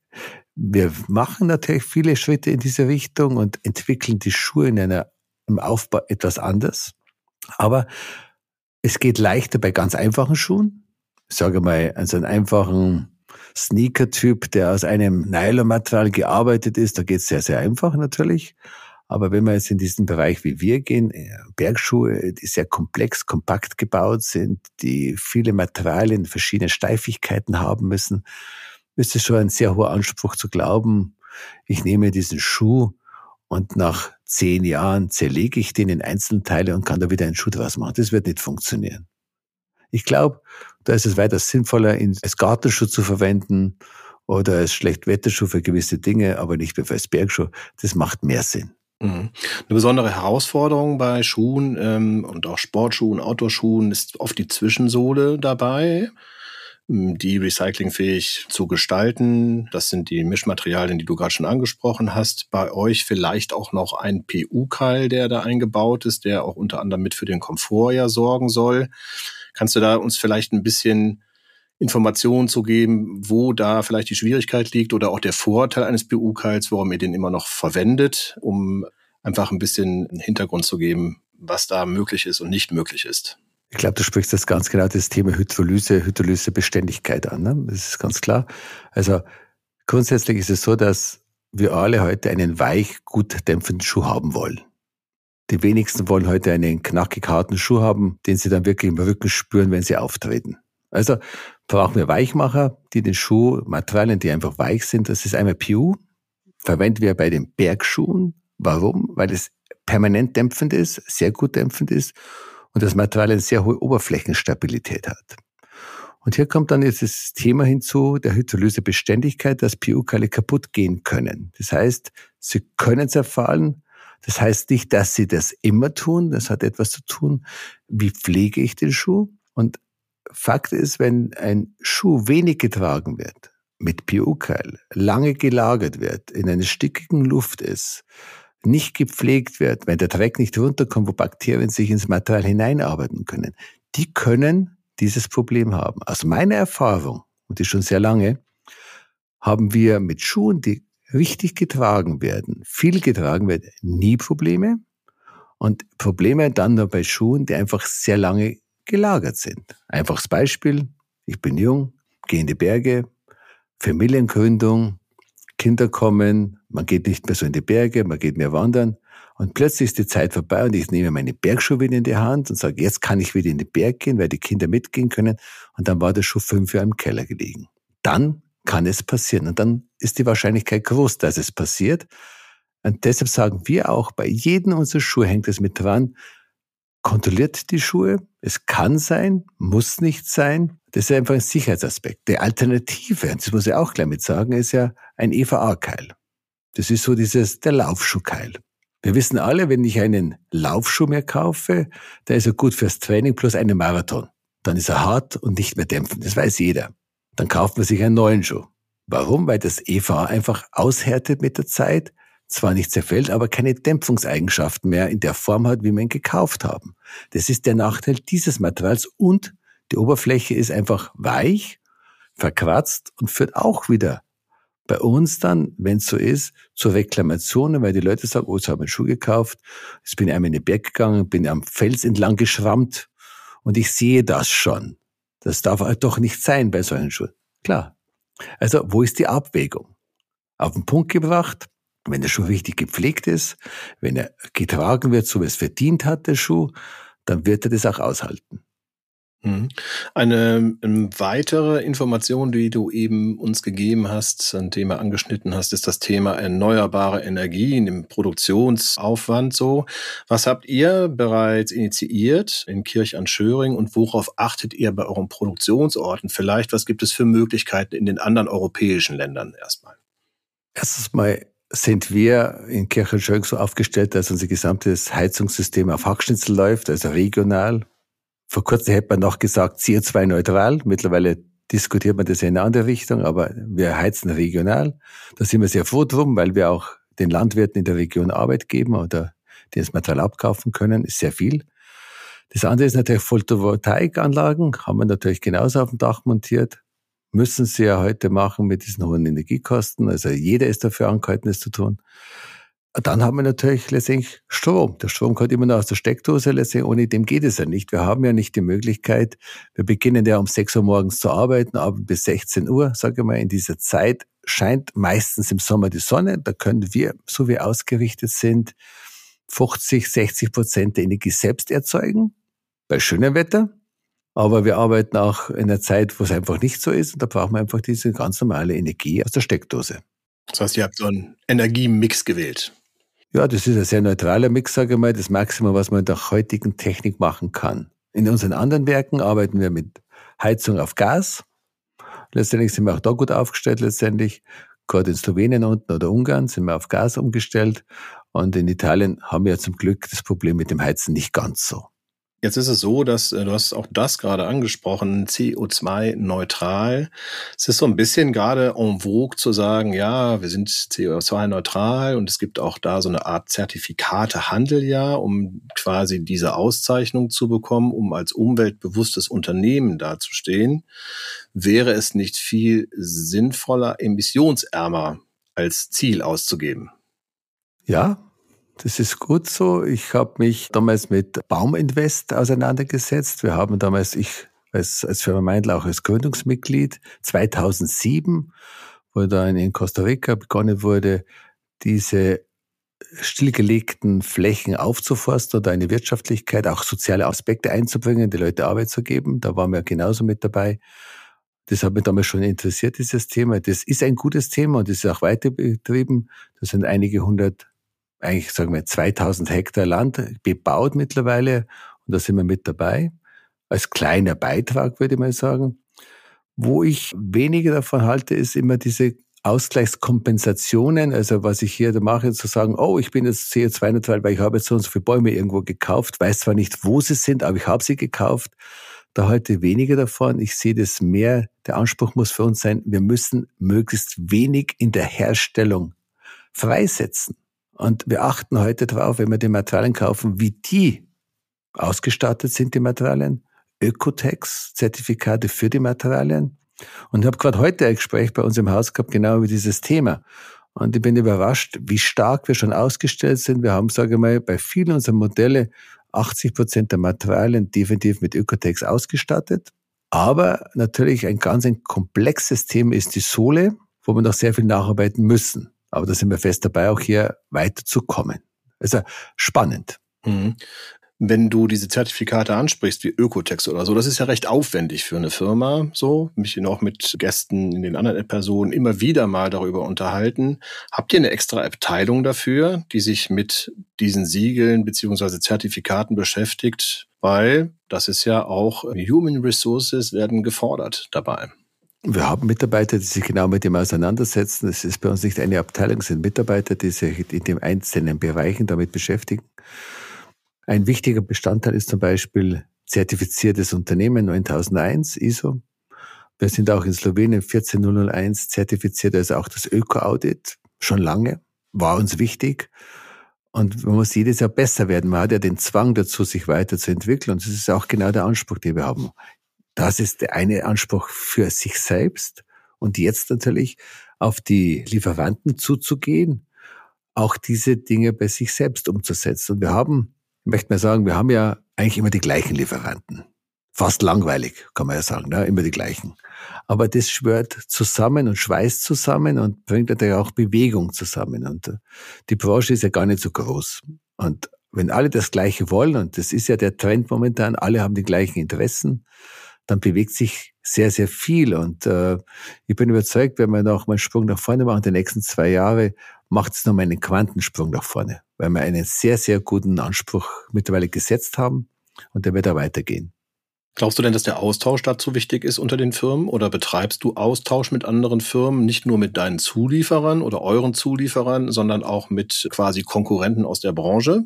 Wir machen natürlich viele Schritte in diese Richtung und entwickeln die Schuhe in einer, im Aufbau etwas anders. Aber es geht leichter bei ganz einfachen Schuhen. Ich sage mal, also einen einfachen Sneaker-Typ, der aus einem Nylonmaterial gearbeitet ist, da geht es sehr, sehr einfach natürlich. Aber wenn wir jetzt in diesen Bereich wie wir gehen, äh, Bergschuhe, die sehr komplex, kompakt gebaut sind, die viele Materialien, verschiedene Steifigkeiten haben müssen, ist es schon ein sehr hoher Anspruch zu glauben, ich nehme diesen Schuh und nach zehn Jahren zerlege ich den in Einzelteile und kann da wieder einen Schuh draus machen. Das wird nicht funktionieren. Ich glaube, da ist es weiter sinnvoller, ihn als Gartenschuh zu verwenden oder als Schlechtwetterschuh für gewisse Dinge, aber nicht mehr als Bergschuh. Das macht mehr Sinn. Mhm. Eine besondere Herausforderung bei Schuhen ähm, und auch Sportschuhen, Outdoorschuhen ist oft die Zwischensohle dabei die recyclingfähig zu gestalten. Das sind die Mischmaterialien, die du gerade schon angesprochen hast. Bei euch vielleicht auch noch ein PU-Keil, der da eingebaut ist, der auch unter anderem mit für den Komfort ja sorgen soll. Kannst du da uns vielleicht ein bisschen Informationen zu geben, wo da vielleicht die Schwierigkeit liegt oder auch der Vorteil eines PU-Keils, warum ihr den immer noch verwendet, um einfach ein bisschen Hintergrund zu geben, was da möglich ist und nicht möglich ist? Ich glaube, du sprichst das ganz genau das Thema Hydrolyse, Hydrolysebeständigkeit an. Ne? Das ist ganz klar. Also grundsätzlich ist es so, dass wir alle heute einen weich, gut dämpfenden Schuh haben wollen. Die wenigsten wollen heute einen knackig harten Schuh haben, den sie dann wirklich im Rücken spüren, wenn sie auftreten. Also brauchen wir Weichmacher, die den Schuh, Materialien, die einfach weich sind. Das ist einmal PU, verwenden wir bei den Bergschuhen. Warum? Weil es permanent dämpfend ist, sehr gut dämpfend ist und das Material eine sehr hohe Oberflächenstabilität hat. Und hier kommt dann jetzt das Thema hinzu, der Hydrolysebeständigkeit, dass PU-Keile kaputt gehen können. Das heißt, sie können zerfallen. Das heißt nicht, dass sie das immer tun. Das hat etwas zu tun, wie pflege ich den Schuh. Und Fakt ist, wenn ein Schuh wenig getragen wird, mit PU-Keil, lange gelagert wird, in einer stickigen Luft ist, nicht gepflegt wird, wenn der Dreck nicht runterkommt, wo Bakterien sich ins Material hineinarbeiten können, die können dieses Problem haben. Aus meiner Erfahrung, und die schon sehr lange, haben wir mit Schuhen, die richtig getragen werden, viel getragen werden, nie Probleme. Und Probleme dann nur bei Schuhen, die einfach sehr lange gelagert sind. Einfaches Beispiel, ich bin jung, gehe in die Berge, Familiengründung, Kinder kommen, man geht nicht mehr so in die Berge, man geht mehr wandern. Und plötzlich ist die Zeit vorbei und ich nehme meine Bergschuhe wieder in die Hand und sage, jetzt kann ich wieder in den Berg gehen, weil die Kinder mitgehen können. Und dann war der Schuh fünf Jahre im Keller gelegen. Dann kann es passieren. Und dann ist die Wahrscheinlichkeit groß, dass es passiert. Und deshalb sagen wir auch, bei jedem unserer Schuhe hängt es mit dran, kontrolliert die Schuhe. Es kann sein, muss nicht sein. Das ist einfach ein Sicherheitsaspekt. Die Alternative, das muss ich auch gleich mit sagen, ist ja ein EVA-Keil. Das ist so dieses, der Laufschuhkeil. Wir wissen alle, wenn ich einen Laufschuh mehr kaufe, der ist er gut fürs Training plus einen Marathon. Dann ist er hart und nicht mehr dämpfend. Das weiß jeder. Dann kauft man sich einen neuen Schuh. Warum? Weil das EVA einfach aushärtet mit der Zeit, zwar nicht zerfällt, aber keine Dämpfungseigenschaften mehr in der Form hat, wie wir ihn gekauft haben. Das ist der Nachteil dieses Materials und die Oberfläche ist einfach weich, verkratzt und führt auch wieder bei uns dann, wenn es so ist, zu Reklamationen, weil die Leute sagen, oh, jetzt habe ich einen Schuh gekauft, jetzt bin ich einmal in den Berg gegangen, bin am Fels entlang geschrammt und ich sehe das schon. Das darf halt doch nicht sein bei solchen Schuhen. Klar. Also, wo ist die Abwägung? Auf den Punkt gebracht, wenn der Schuh richtig gepflegt ist, wenn er getragen wird, so wie es verdient hat, der Schuh, dann wird er das auch aushalten. Mhm. Eine ähm, weitere Information, die du eben uns gegeben hast, ein Thema angeschnitten hast, ist das Thema erneuerbare Energien im Produktionsaufwand. So, was habt ihr bereits initiiert in Kirch an Schöring und worauf achtet ihr bei euren Produktionsorten? Vielleicht, was gibt es für Möglichkeiten in den anderen europäischen Ländern erstmal? Erstens mal sind wir in Kirch an Schöring so aufgestellt, dass unser gesamtes Heizungssystem auf Hackschnitzel läuft, also regional vor kurzem hätte man noch gesagt CO2-neutral. Mittlerweile diskutiert man das in eine andere Richtung, aber wir heizen regional. Da sind wir sehr froh drum, weil wir auch den Landwirten in der Region Arbeit geben oder die das Material abkaufen können, ist sehr viel. Das andere ist natürlich Photovoltaikanlagen, haben wir natürlich genauso auf dem Dach montiert. Müssen sie ja heute machen mit diesen hohen Energiekosten. Also jeder ist dafür angehalten, es zu tun. Dann haben wir natürlich letztendlich Strom. Der Strom kommt immer noch aus der Steckdose, letztendlich ohne dem geht es ja nicht. Wir haben ja nicht die Möglichkeit, wir beginnen ja um 6 Uhr morgens zu arbeiten, abends bis 16 Uhr, sage ich mal, in dieser Zeit scheint meistens im Sommer die Sonne, da können wir, so wie ausgerichtet sind, 50, 60 Prozent der Energie selbst erzeugen, bei schönem Wetter. Aber wir arbeiten auch in einer Zeit, wo es einfach nicht so ist und da brauchen wir einfach diese ganz normale Energie aus der Steckdose. Das heißt, ihr habt so einen Energiemix gewählt. Ja, das ist ein sehr neutraler Mix, sage ich mal, das Maximum, was man in der heutigen Technik machen kann. In unseren anderen Werken arbeiten wir mit Heizung auf Gas. Letztendlich sind wir auch da gut aufgestellt, letztendlich. Gerade in Slowenien unten oder Ungarn sind wir auf Gas umgestellt. Und in Italien haben wir zum Glück das Problem mit dem Heizen nicht ganz so. Jetzt ist es so, dass äh, du hast auch das gerade angesprochen, CO2-neutral. Es ist so ein bisschen gerade en vogue zu sagen, ja, wir sind CO2-neutral und es gibt auch da so eine Art Zertifikatehandel ja, um quasi diese Auszeichnung zu bekommen, um als umweltbewusstes Unternehmen dazustehen. Wäre es nicht viel sinnvoller, emissionsärmer als Ziel auszugeben? Ja, das ist gut so. Ich habe mich damals mit Bauminvest auseinandergesetzt. Wir haben damals, ich als, als Firma Meindl auch als Gründungsmitglied 2007, wo dann in Costa Rica begonnen wurde, diese stillgelegten Flächen aufzuforsten oder eine Wirtschaftlichkeit, auch soziale Aspekte einzubringen, die Leute Arbeit zu geben. Da waren wir genauso mit dabei. Das hat mich damals schon interessiert, dieses Thema. Das ist ein gutes Thema und das ist auch weiter betrieben. Das sind einige hundert eigentlich sagen wir 2000 Hektar Land bebaut mittlerweile und da sind wir mit dabei. Als kleiner Beitrag würde ich mal sagen. Wo ich weniger davon halte, ist immer diese Ausgleichskompensationen, also was ich hier mache, zu sagen, oh, ich bin jetzt CO2-neutral, weil ich habe jetzt so und so viele Bäume irgendwo gekauft, weiß zwar nicht, wo sie sind, aber ich habe sie gekauft. Da halte ich weniger davon. Ich sehe das mehr, der Anspruch muss für uns sein, wir müssen möglichst wenig in der Herstellung freisetzen. Und wir achten heute darauf, wenn wir die Materialien kaufen, wie die ausgestattet sind, die Materialien. Ökotex, Zertifikate für die Materialien. Und ich habe gerade heute ein Gespräch bei uns im Haus gehabt, genau über dieses Thema. Und ich bin überrascht, wie stark wir schon ausgestellt sind. Wir haben, sage ich mal, bei vielen unserer Modelle 80 Prozent der Materialien definitiv mit Ökotex ausgestattet. Aber natürlich ein ganz ein komplexes Thema ist die Sohle wo wir noch sehr viel nacharbeiten müssen. Aber da sind wir fest dabei, auch hier weiterzukommen. Also spannend. Mhm wenn du diese Zertifikate ansprichst, wie Ökotex oder so, das ist ja recht aufwendig für eine Firma, so, mich auch mit Gästen in den anderen Personen immer wieder mal darüber unterhalten. Habt ihr eine extra Abteilung dafür, die sich mit diesen Siegeln beziehungsweise Zertifikaten beschäftigt? Weil das ist ja auch Human Resources werden gefordert dabei. Wir haben Mitarbeiter, die sich genau mit dem auseinandersetzen. Es ist bei uns nicht eine Abteilung, es sind Mitarbeiter, die sich in den einzelnen Bereichen damit beschäftigen. Ein wichtiger Bestandteil ist zum Beispiel zertifiziertes Unternehmen 9001 ISO. Wir sind auch in Slowenien 14001 zertifiziert, also auch das Öko-Audit schon lange, war uns wichtig. Und man muss jedes Jahr besser werden. Man hat ja den Zwang dazu, sich weiterzuentwickeln. Und das ist auch genau der Anspruch, den wir haben. Das ist der eine Anspruch für sich selbst. Und jetzt natürlich auf die Lieferanten zuzugehen, auch diese Dinge bei sich selbst umzusetzen. Und wir haben möchte mal sagen, wir haben ja eigentlich immer die gleichen Lieferanten. Fast langweilig, kann man ja sagen, ne? immer die gleichen. Aber das schwört zusammen und schweißt zusammen und bringt natürlich auch Bewegung zusammen. Und äh, die Branche ist ja gar nicht so groß. Und wenn alle das Gleiche wollen, und das ist ja der Trend momentan, alle haben die gleichen Interessen, dann bewegt sich sehr, sehr viel. Und äh, ich bin überzeugt, wenn wir noch mal einen Sprung nach vorne machen, die nächsten zwei Jahre, macht es nochmal einen Quantensprung nach vorne, weil wir einen sehr, sehr guten Anspruch mittlerweile gesetzt haben und der wird da weitergehen. Glaubst du denn, dass der Austausch dazu wichtig ist unter den Firmen oder betreibst du Austausch mit anderen Firmen, nicht nur mit deinen Zulieferern oder euren Zulieferern, sondern auch mit quasi Konkurrenten aus der Branche?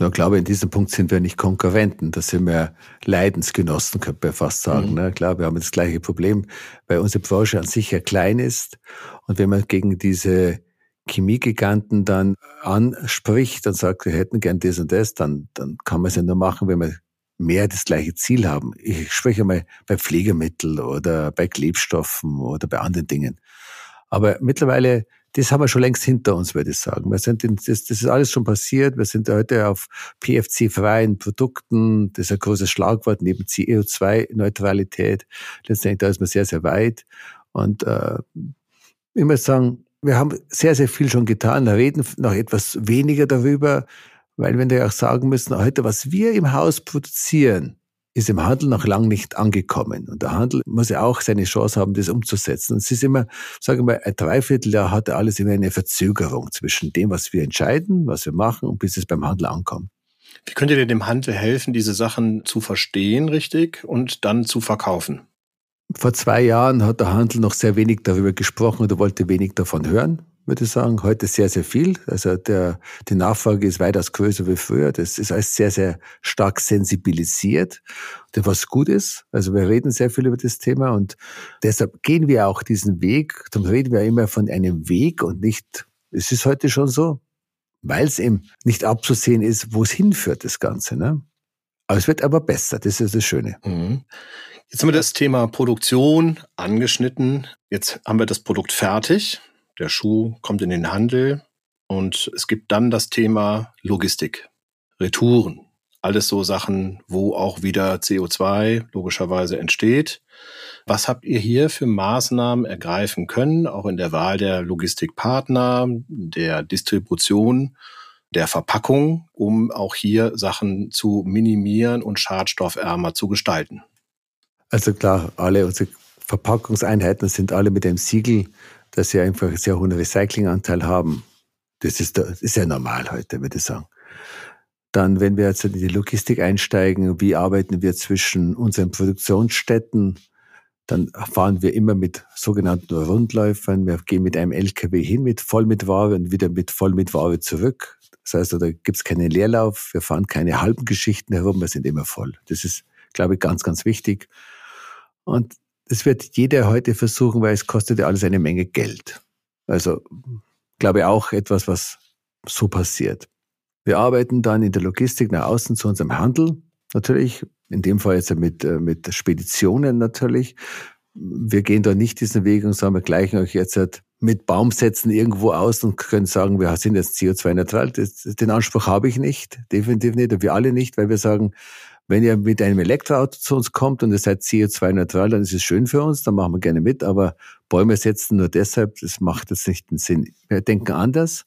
Ich glaube, in diesem Punkt sind wir nicht Konkurrenten, da sind wir Leidensgenossen, könnte man fast sagen. Mhm. Ne? Klar, wir haben das gleiche Problem, weil unsere Branche an sich ja klein ist und wenn man gegen diese Chemiegiganten dann anspricht und sagt, wir hätten gern das und das, dann, dann kann man es ja nur machen, wenn wir mehr das gleiche Ziel haben. Ich spreche mal bei Pflegemitteln oder bei Klebstoffen oder bei anderen Dingen. Aber mittlerweile, das haben wir schon längst hinter uns, würde ich sagen. Wir sind in, das, das ist alles schon passiert. Wir sind heute auf PFC-freien Produkten. Das ist ein großes Schlagwort neben CO2-Neutralität. Letztendlich, da ist man sehr, sehr weit. Und äh, ich muss sagen, wir haben sehr, sehr viel schon getan, reden noch etwas weniger darüber, weil wir ja auch sagen müssen, heute, was wir im Haus produzieren, ist im Handel noch lang nicht angekommen. Und der Handel muss ja auch seine Chance haben, das umzusetzen. Und es ist immer, sagen wir mal, ein Dreivierteljahr hat alles immer eine Verzögerung zwischen dem, was wir entscheiden, was wir machen und bis es beim Handel ankommt. Wie könnt ihr dem Handel helfen, diese Sachen zu verstehen, richtig, und dann zu verkaufen? Vor zwei Jahren hat der Handel noch sehr wenig darüber gesprochen oder wollte wenig davon hören, würde ich sagen. Heute sehr, sehr viel. Also der, die Nachfrage ist weitaus größer wie früher. Das ist alles sehr, sehr stark sensibilisiert, was gut ist. Also wir reden sehr viel über das Thema und deshalb gehen wir auch diesen Weg. Darum reden wir immer von einem Weg und nicht, es ist heute schon so, weil es eben nicht abzusehen ist, wo es hinführt, das Ganze. Ne? Aber es wird aber besser, das ist das Schöne. Mhm. Jetzt haben wir das Thema Produktion angeschnitten. Jetzt haben wir das Produkt fertig. Der Schuh kommt in den Handel und es gibt dann das Thema Logistik, Retouren. Alles so Sachen, wo auch wieder CO2 logischerweise entsteht. Was habt ihr hier für Maßnahmen ergreifen können, auch in der Wahl der Logistikpartner, der Distribution, der Verpackung, um auch hier Sachen zu minimieren und schadstoffärmer zu gestalten? Also klar, alle unsere Verpackungseinheiten sind alle mit einem Siegel, dass sie einfach einen sehr hohen Recyclinganteil haben. Das ist, das ist ja normal heute, würde ich sagen. Dann, wenn wir jetzt in die Logistik einsteigen, wie arbeiten wir zwischen unseren Produktionsstätten? Dann fahren wir immer mit sogenannten Rundläufern. Wir gehen mit einem LKW hin, mit voll mit Ware und wieder mit voll mit Ware zurück. Das heißt, da gibt es keinen Leerlauf. Wir fahren keine halben Geschichten herum. Wir sind immer voll. Das ist, glaube ich, ganz, ganz wichtig. Und das wird jeder heute versuchen, weil es kostet ja alles eine Menge Geld. Also glaube ich auch etwas, was so passiert. Wir arbeiten dann in der Logistik nach außen zu unserem Handel, natürlich, in dem Fall jetzt mit, äh, mit Speditionen natürlich. Wir gehen da nicht diesen Weg und sagen, wir gleichen euch jetzt halt mit Baumsätzen irgendwo aus und können sagen, wir sind jetzt CO2-neutral. Den Anspruch habe ich nicht, definitiv nicht, und wir alle nicht, weil wir sagen, Wenn ihr mit einem Elektroauto zu uns kommt und ihr seid CO2-neutral, dann ist es schön für uns, dann machen wir gerne mit, aber Bäume setzen nur deshalb, das macht jetzt nicht den Sinn. Wir denken anders.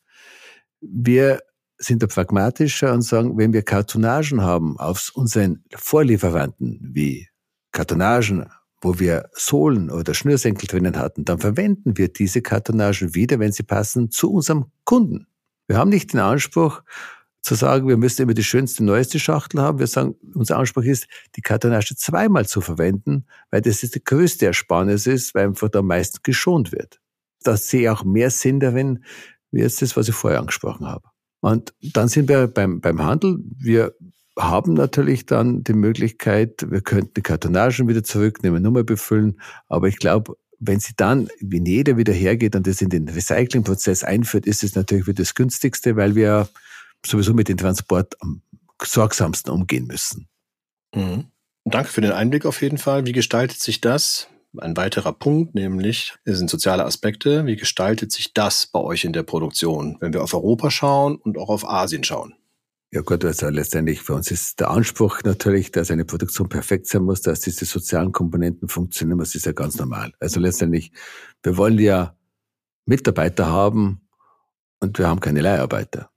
Wir sind da pragmatischer und sagen, wenn wir Kartonagen haben auf unseren Vorlieferanten, wie Kartonagen, wo wir Sohlen oder Schnürsenkel drinnen hatten, dann verwenden wir diese Kartonagen wieder, wenn sie passen, zu unserem Kunden. Wir haben nicht den Anspruch zu sagen, wir müssen immer die schönste, neueste Schachtel haben. Wir sagen, unser Anspruch ist, die Kartonage zweimal zu verwenden, weil das ist die größte Ersparnis ist, weil einfach da meisten geschont wird. Da sehe ich auch mehr Sinn darin, wie jetzt das, was ich vorher angesprochen habe. Und dann sind wir beim, beim Handel. Wir haben natürlich dann die Möglichkeit, wir könnten die Kartonagen wieder zurücknehmen, Nummer befüllen. Aber ich glaube, wenn sie dann, wenn jeder wieder hergeht und das in den Recyclingprozess einführt, ist es natürlich wieder das günstigste, weil wir sowieso mit dem Transport am sorgsamsten umgehen müssen. Mhm. Danke für den Einblick auf jeden Fall. Wie gestaltet sich das? Ein weiterer Punkt, nämlich sind soziale Aspekte. Wie gestaltet sich das bei euch in der Produktion, wenn wir auf Europa schauen und auch auf Asien schauen? Ja gut, also letztendlich für uns ist der Anspruch natürlich, dass eine Produktion perfekt sein muss, dass diese sozialen Komponenten funktionieren, das ist ja ganz normal. Also letztendlich, wir wollen ja Mitarbeiter haben und wir haben keine Leiharbeiter.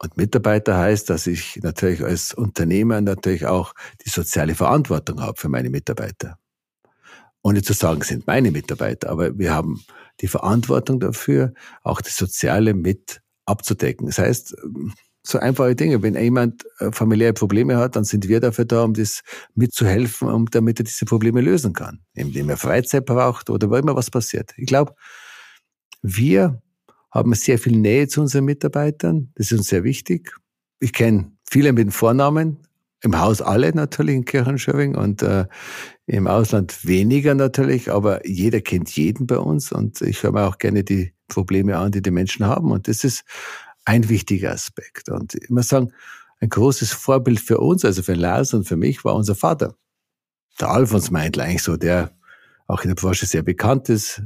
Und Mitarbeiter heißt, dass ich natürlich als Unternehmer natürlich auch die soziale Verantwortung habe für meine Mitarbeiter ohne zu sagen, sind meine Mitarbeiter, aber wir haben die Verantwortung dafür, auch das Soziale mit abzudecken. Das heißt, so einfache Dinge. Wenn jemand äh, familiäre Probleme hat, dann sind wir dafür da, um das mitzuhelfen, um damit er diese Probleme lösen kann. Indem er Freizeit braucht oder wo immer was passiert. Ich glaube, wir haben sehr viel Nähe zu unseren Mitarbeitern. Das ist uns sehr wichtig. Ich kenne viele mit Vornamen, im Haus alle natürlich in Kirchenschöring und äh, im Ausland weniger natürlich, aber jeder kennt jeden bei uns und ich höre mir auch gerne die Probleme an, die die Menschen haben und das ist ein wichtiger Aspekt. Und ich muss sagen, ein großes Vorbild für uns, also für Lars und für mich, war unser Vater. Der Alfons Meindl eigentlich so, der auch in der Branche sehr bekannt ist.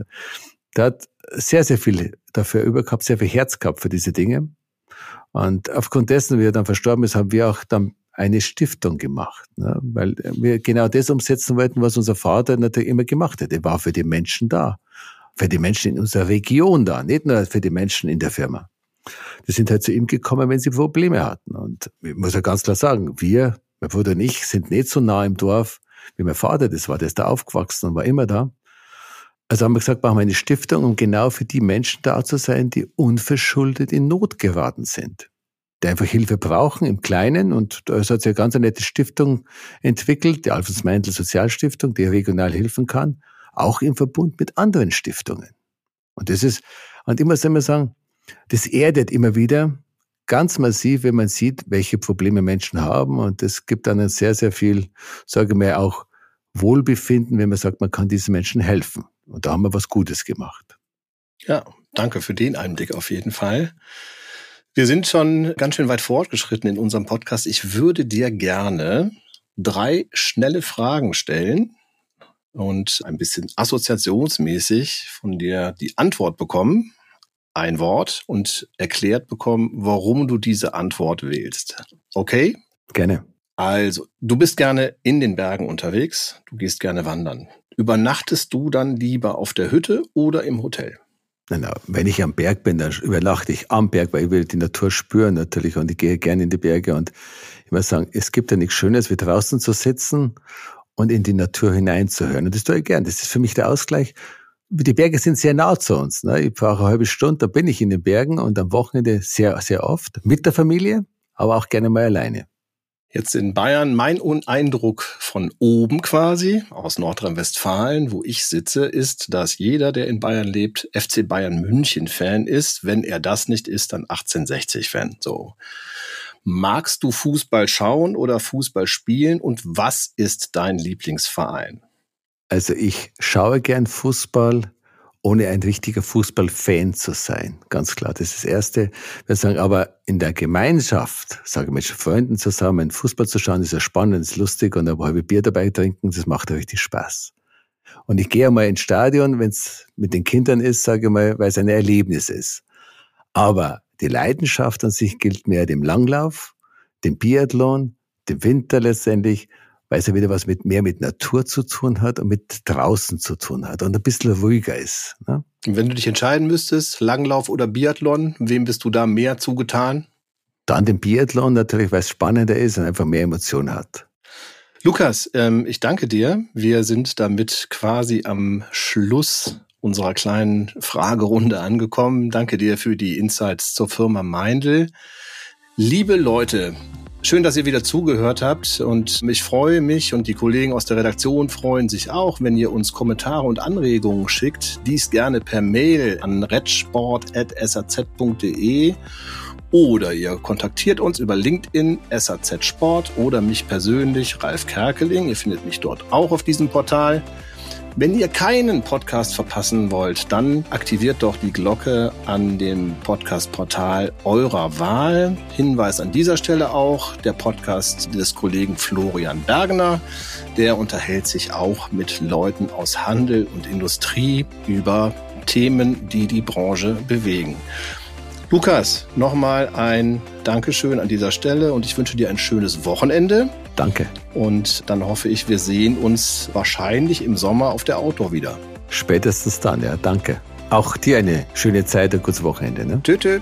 Der hat sehr, sehr viel dafür übergehabt, sehr viel Herz gehabt für diese Dinge. Und aufgrund dessen, wie er dann verstorben ist, haben wir auch dann eine Stiftung gemacht, ne? weil wir genau das umsetzen wollten, was unser Vater natürlich immer gemacht hat. Er war für die Menschen da, für die Menschen in unserer Region da, nicht nur für die Menschen in der Firma. Die sind halt zu ihm gekommen, wenn sie Probleme hatten. Und ich muss ja ganz klar sagen, wir, mein Bruder und ich, sind nicht so nah im Dorf, wie mein Vater das war. Der ist da aufgewachsen und war immer da. Also haben wir gesagt, machen wir eine Stiftung, um genau für die Menschen da zu sein, die unverschuldet in Not geraten sind die einfach Hilfe brauchen im Kleinen. Und da hat sich eine ganz nette Stiftung entwickelt, die Alfons Meindl Sozialstiftung, die regional helfen kann, auch im Verbund mit anderen Stiftungen. Und das ist, und immer soll man sagen, das erdet immer wieder ganz massiv, wenn man sieht, welche Probleme Menschen haben. Und es gibt dann sehr, sehr viel, sage ich mal, auch Wohlbefinden, wenn man sagt, man kann diesen Menschen helfen. Und da haben wir was Gutes gemacht. Ja, danke für den Einblick auf jeden Fall. Wir sind schon ganz schön weit fortgeschritten in unserem Podcast. Ich würde dir gerne drei schnelle Fragen stellen und ein bisschen assoziationsmäßig von dir die Antwort bekommen, ein Wort und erklärt bekommen, warum du diese Antwort wählst. Okay? Gerne. Also, du bist gerne in den Bergen unterwegs, du gehst gerne wandern. Übernachtest du dann lieber auf der Hütte oder im Hotel? wenn ich am Berg bin, dann übernachte ich am Berg, weil ich will die Natur spüren natürlich und ich gehe gerne in die Berge und ich muss sagen, es gibt ja nichts Schönes, wie draußen zu sitzen und in die Natur hineinzuhören. Und das tue ich gern. Das ist für mich der Ausgleich. Die Berge sind sehr nah zu uns. Ne? Ich fahre eine halbe Stunde, da bin ich in den Bergen und am Wochenende sehr, sehr oft mit der Familie, aber auch gerne mal alleine. Jetzt in Bayern, mein Eindruck von oben quasi, aus Nordrhein-Westfalen, wo ich sitze, ist, dass jeder, der in Bayern lebt, FC Bayern München Fan ist. Wenn er das nicht ist, dann 1860 Fan. So. Magst du Fußball schauen oder Fußball spielen und was ist dein Lieblingsverein? Also ich schaue gern Fußball, ohne ein richtiger Fußballfan zu sein. Ganz klar. Das ist das Erste. Wir sagen aber in der Gemeinschaft, sage ich mit Freunden zusammen, Fußball zu schauen, ist ja spannend, ist lustig und ein halbe Bier dabei trinken, das macht ja richtig Spaß. Und ich gehe mal ins Stadion, wenn es mit den Kindern ist, sage ich mal, weil es ein Erlebnis ist. Aber die Leidenschaft an sich gilt mehr dem Langlauf, dem Biathlon, dem Winter letztendlich, weil es ja wieder was mit mehr mit Natur zu tun hat und mit draußen zu tun hat und ein bisschen ruhiger ist. Ne? Wenn du dich entscheiden müsstest, Langlauf oder Biathlon, wem bist du da mehr zugetan? Dann den Biathlon natürlich, weil es spannender ist und einfach mehr Emotionen hat. Lukas, ähm, ich danke dir. Wir sind damit quasi am Schluss unserer kleinen Fragerunde angekommen. Danke dir für die Insights zur Firma Meindl. Liebe Leute, Schön, dass ihr wieder zugehört habt und ich freue mich und die Kollegen aus der Redaktion freuen sich auch, wenn ihr uns Kommentare und Anregungen schickt. Dies gerne per Mail an redsport.saz.de oder ihr kontaktiert uns über LinkedIn, SAZ Sport oder mich persönlich, Ralf Kerkeling. Ihr findet mich dort auch auf diesem Portal. Wenn ihr keinen Podcast verpassen wollt, dann aktiviert doch die Glocke an dem Podcast-Portal eurer Wahl. Hinweis an dieser Stelle auch der Podcast des Kollegen Florian Bergner. Der unterhält sich auch mit Leuten aus Handel und Industrie über Themen, die die Branche bewegen. Lukas, nochmal ein Dankeschön an dieser Stelle und ich wünsche dir ein schönes Wochenende. Danke. Und dann hoffe ich, wir sehen uns wahrscheinlich im Sommer auf der Outdoor wieder. Spätestens dann, ja. Danke. Auch dir eine schöne Zeit, ein gutes Wochenende. Ne? Tschüss.